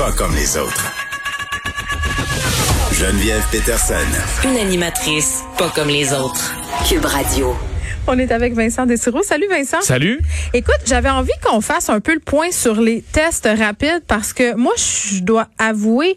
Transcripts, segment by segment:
Pas comme les autres. Geneviève Peterson. Une animatrice pas comme les autres. Cube Radio. On est avec Vincent Desiroux. Salut Vincent. Salut. Écoute, j'avais envie qu'on fasse un peu le point sur les tests rapides parce que moi, je dois avouer,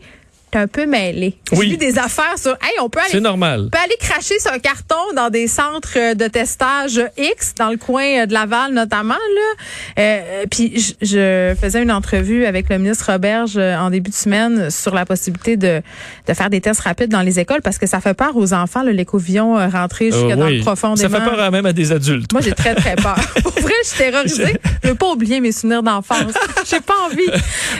t'es un peu mêlé. J'ai Oui. vu des affaires sur, hey, on peut aller, C'est normal. on peut aller cracher sur un carton dans des centres euh, de testage X, dans le coin euh, de Laval notamment. Là. Euh, puis je, faisais une entrevue avec le ministre Roberge euh, en début de semaine sur la possibilité de, de faire des tests rapides dans les écoles parce que ça fait peur aux enfants, l'écovillon rentré jusque Euh, dans oui. le profondément. Ça fait peur même à des adultes. Moi, j'ai très, très peur. Pour vrai, je suis terrorisée. Je veux pas oublier mes souvenirs d'enfance. J'ai pas envie.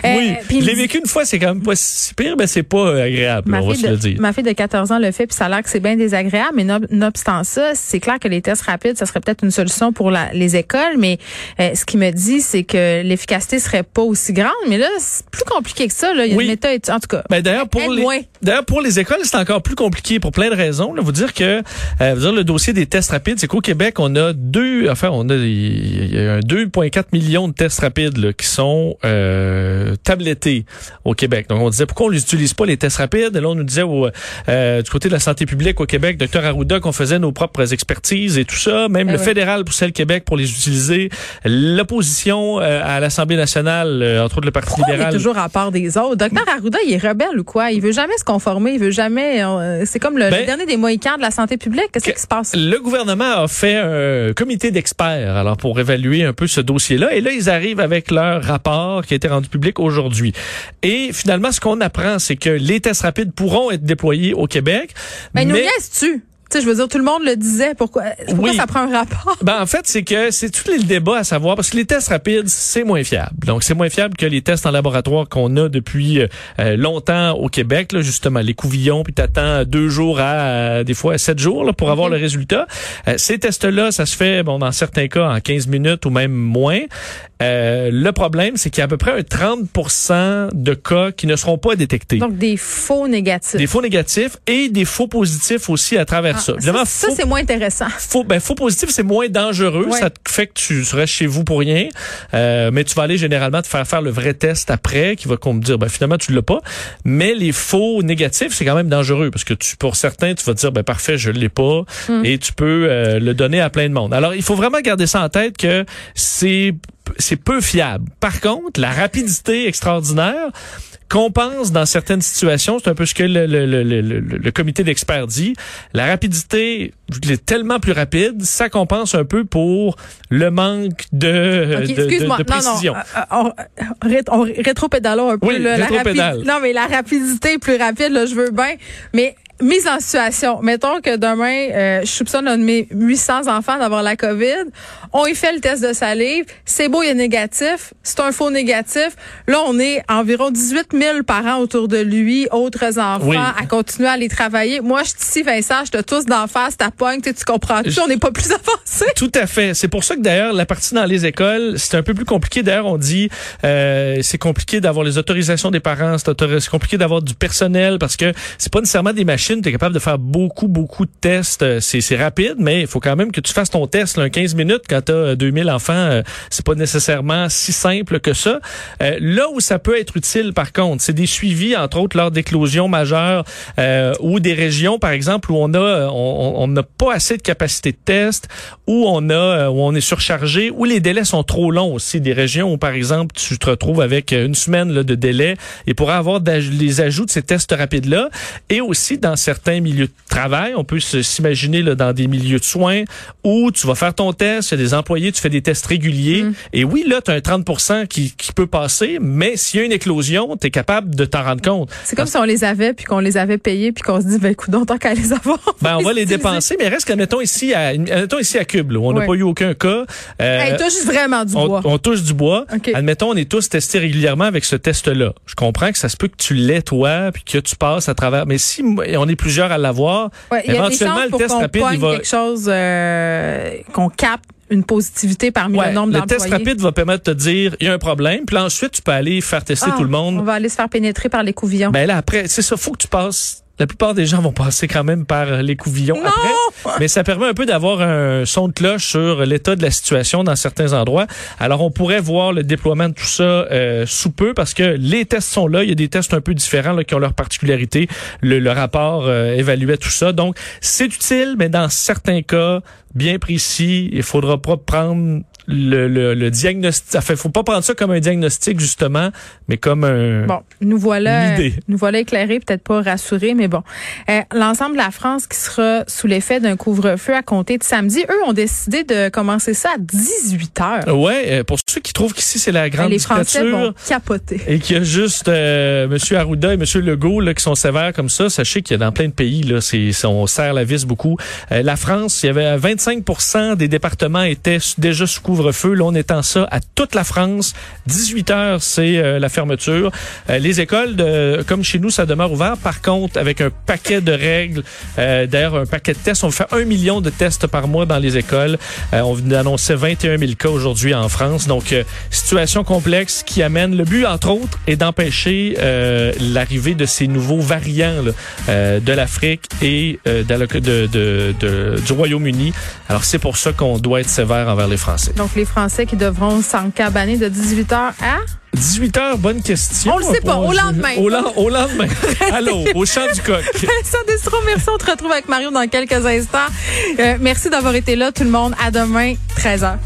Euh, oui. Je l'ai vécu une fois, c'est quand même pas si pire, mais c'est pas agréable, Ma on va fille, le de, dire. ma fille de 14 ans le fait, puis ça a l'air que c'est bien désagréable, mais no- nonobstant ça, c'est clair que les tests rapides, ça serait peut-être une solution pour la- les écoles, mais euh, ce qu'il me dit, c'est que l'efficacité serait pas aussi grande, mais là, c'est plus compliqué que ça. Là. Il y a Oui. une méthode, en tout cas. Ben, d'ailleurs pour les d'ailleurs pour les écoles c'est encore plus compliqué pour plein de raisons. Là, vous dire que euh, vous dire le dossier des tests rapides, c'est qu'au Québec on a deux enfin on a il y a un 2,4 millions de tests rapides là, qui sont euh, tablettés au Québec. Donc on disait pourquoi on n'utilise pas les tests rapides. Et là on nous disait au, euh, du côté de la santé publique au Québec, docteur Arruda, qu'on faisait nos propres expertises et tout ça. Même Ah le ouais. fédéral poussait le Québec pour les utiliser. L'opposition euh, à l'Assemblée nationale, euh, entre autres le Parti Pourquoi on est libéral. toujours à part des autres? Docteur Arruda, il est rebelle ou quoi? Il veut jamais se conformer, il veut jamais. euh, c'est comme le, Ben, le dernier des Mohicans de la santé publique. Qu'est-ce que- qui se passe? Le gouvernement a fait un comité d'experts alors pour évaluer un peu ce dossier-là et là ils arrivent avec leur rapport qui a été rendu public aujourd'hui. Et finalement ce qu'on apprend c'est que les tests rapides pourront être déployés au Québec. Ben, nous mais niaises-tu? Tu sais, je veux dire, tout le monde le disait. Pourquoi, pourquoi Oui. ça prend un rapport? Ben, en fait, c'est que c'est tout le débat à savoir parce que les tests rapides, c'est moins fiable. Donc, c'est moins fiable que les tests en laboratoire qu'on a depuis euh, longtemps au Québec, là, justement, les couvillons, puis t'attends deux jours à euh, des fois sept jours là, pour avoir le résultat. Euh, ces tests-là, ça se fait, bon, dans certains cas, en 15 minutes ou même moins. Euh, le problème, c'est qu'il y a à peu près un 30% de cas qui ne seront pas détectés. Donc, des faux négatifs. des faux négatifs et des faux positifs aussi à travers Ah, ça. Évidemment, c'est moins intéressant. faux, ben, faux positif, c'est moins dangereux. Ouais. Ça te fait que tu restes chez vous pour rien. Euh, mais tu vas aller généralement te faire faire le vrai test après, qui va qu'on me dire, ben, finalement, tu l'as pas. Mais les faux négatifs, c'est quand même dangereux parce que tu, pour certains, tu vas te dire, ben, parfait, je l'ai pas. Hmm. Et tu peux euh, le donner à plein de monde. Alors, il faut vraiment garder ça en tête que c'est, c'est peu fiable. Par contre, la rapidité extraordinaire, qu'on pense dans certaines situations, c'est un peu ce que le, le, le, le, comité d'experts dit, la rapidité est tellement plus rapide, ça compense un peu pour le manque de, OK, de- de, excuse-moi. de non, non. précision. euh, euh, on, ré- on rétro-pédalons un peu. Oui, là, la rétro-pédale. rapi- Non, mais la rapidité est plus rapide, là, je veux bien. Mais mise en situation. Mettons que demain, euh, je soupçonne un de mes 800 enfants d'avoir la COVID. On y fait le test de salive. C'est beau, il est négatif. C'est un faux négatif. Là, on est environ 18 000 parents autour de lui, autres enfants, Oui. à continuer à aller travailler. Moi, je suis ici, Vincent, je te tous d'en face, ta pogne, tu comprends-tu? Je- On n'est pas plus avancé. Tout à fait. C'est pour ça que d'ailleurs la partie dans les écoles, c'est un peu plus compliqué. D'ailleurs, on dit euh, c'est compliqué d'avoir les autorisations des parents, c'est compliqué d'avoir du personnel parce que c'est pas nécessairement des machines. Tu es capable de faire beaucoup beaucoup de tests. Euh, C'est rapide, mais il faut quand même que tu fasses ton test là, en 15 minutes quand tu as 2000 enfants. euh, c'est pas nécessairement si simple que ça. Euh, là où ça peut être utile, par contre, c'est des suivis entre autres lors d'éclosions majeures euh, ou des régions, par exemple, où on a on on n'a pas assez de capacité de test, où on a euh, où on est surchargé, où les délais sont trop longs aussi. Des régions où, par exemple, tu te retrouves avec une semaine là, de délai et pour avoir les ajouts de ces tests rapides là, et aussi dans certains milieux de travail, on peut s'imaginer là, dans des milieux de soins où tu vas faire ton test, il y a des employés, tu fais des tests réguliers, et oui là, tu as un 30% qui, qui peut passer, mais s'il y a une éclosion, tu es capable de t'en rendre compte. C'est comme si on les avait, puis qu'on les avait payés, puis qu'on se dit, ben écoute, tant qu'à les avoir. Ben, on va les dépenser, mais reste que, mettons ici à, admettons ici à Cube, là, où on n'a pas eu aucun cas. euh, Hey, touche vraiment du on, bois. on touche du bois. Admettons, on est tous testés régulièrement avec ce test-là. Je comprends que ça se peut que tu l'aies toi, puis que tu passes à travers. Mais si m- on est plusieurs à l'avoir, Ouais, éventuellement le pour test qu'on rapide, il va. quelque chose, euh, qu'on capte une positivité parmi Ouais, le nombre le d'employés. test rapide va permettre de te dire il y a un problème, puis là, ensuite tu peux aller faire tester Ah, tout le On monde. va aller se faire pénétrer par les couvillons. Ben là après, c'est ça, faut que tu passes La plupart des gens vont passer quand même par les couvillons Non! après, mais ça permet un peu d'avoir un son de cloche sur l'état de la situation dans certains endroits. Alors, on pourrait voir le déploiement de tout ça euh, sous peu parce que les tests sont là. Il y a des tests un peu différents là, qui ont leur particularité. Le, le rapport euh, évaluait tout ça. Donc, c'est utile, mais dans certains cas bien précis, il faudra pas prendre le, le, le diagnostic. Enfin, faut pas prendre ça comme un diagnostic justement, mais comme un. Bon, nous voilà, idée. nous voilà éclairés, peut-être pas rassurés, mais bon. Euh, L'ensemble de la France qui sera sous l'effet d'un couvre-feu à compter de samedi, eux ont décidé de commencer ça à 18 heures. Ouais, euh, pour ceux qui trouvent qu'ici c'est la grande les Français vont capoter. Et qu'il y a juste euh, M. Arruda et M. Legault là, qui sont sévères comme ça. Sachez qu'il y a dans plein de pays, là, c'est, on serre la vis beaucoup. Euh, la France, il y avait 25% des départements étaient déjà sous couvre-feu. Là, on étend ça à toute la France. 18 heures, c'est euh, la fermeture. Euh, les écoles, de, comme chez nous, ça demeure ouvert. Par contre, avec un paquet de règles, euh, d'ailleurs, un paquet de tests. On fait un million de tests par mois dans les écoles. Euh, on d'annoncer 21 000 cas aujourd'hui en France. Donc, euh, situation complexe qui amène le but, entre autres, est d'empêcher l'arrivée de ces nouveaux variants là, de l'Afrique et de- de- de- du Royaume-Uni. Alors, c'est pour ça qu'on doit être sévère envers les Français. Donc, les Français qui devront s'encabaner de 18 heures à... 18 heures, bonne question. On le sait pas, au lendemain. Au, au lendemain. Allô, au champ du coq. Destro, merci. On te retrouve avec Mario dans quelques instants. Euh, merci d'avoir été là, tout le monde. À demain, 13h.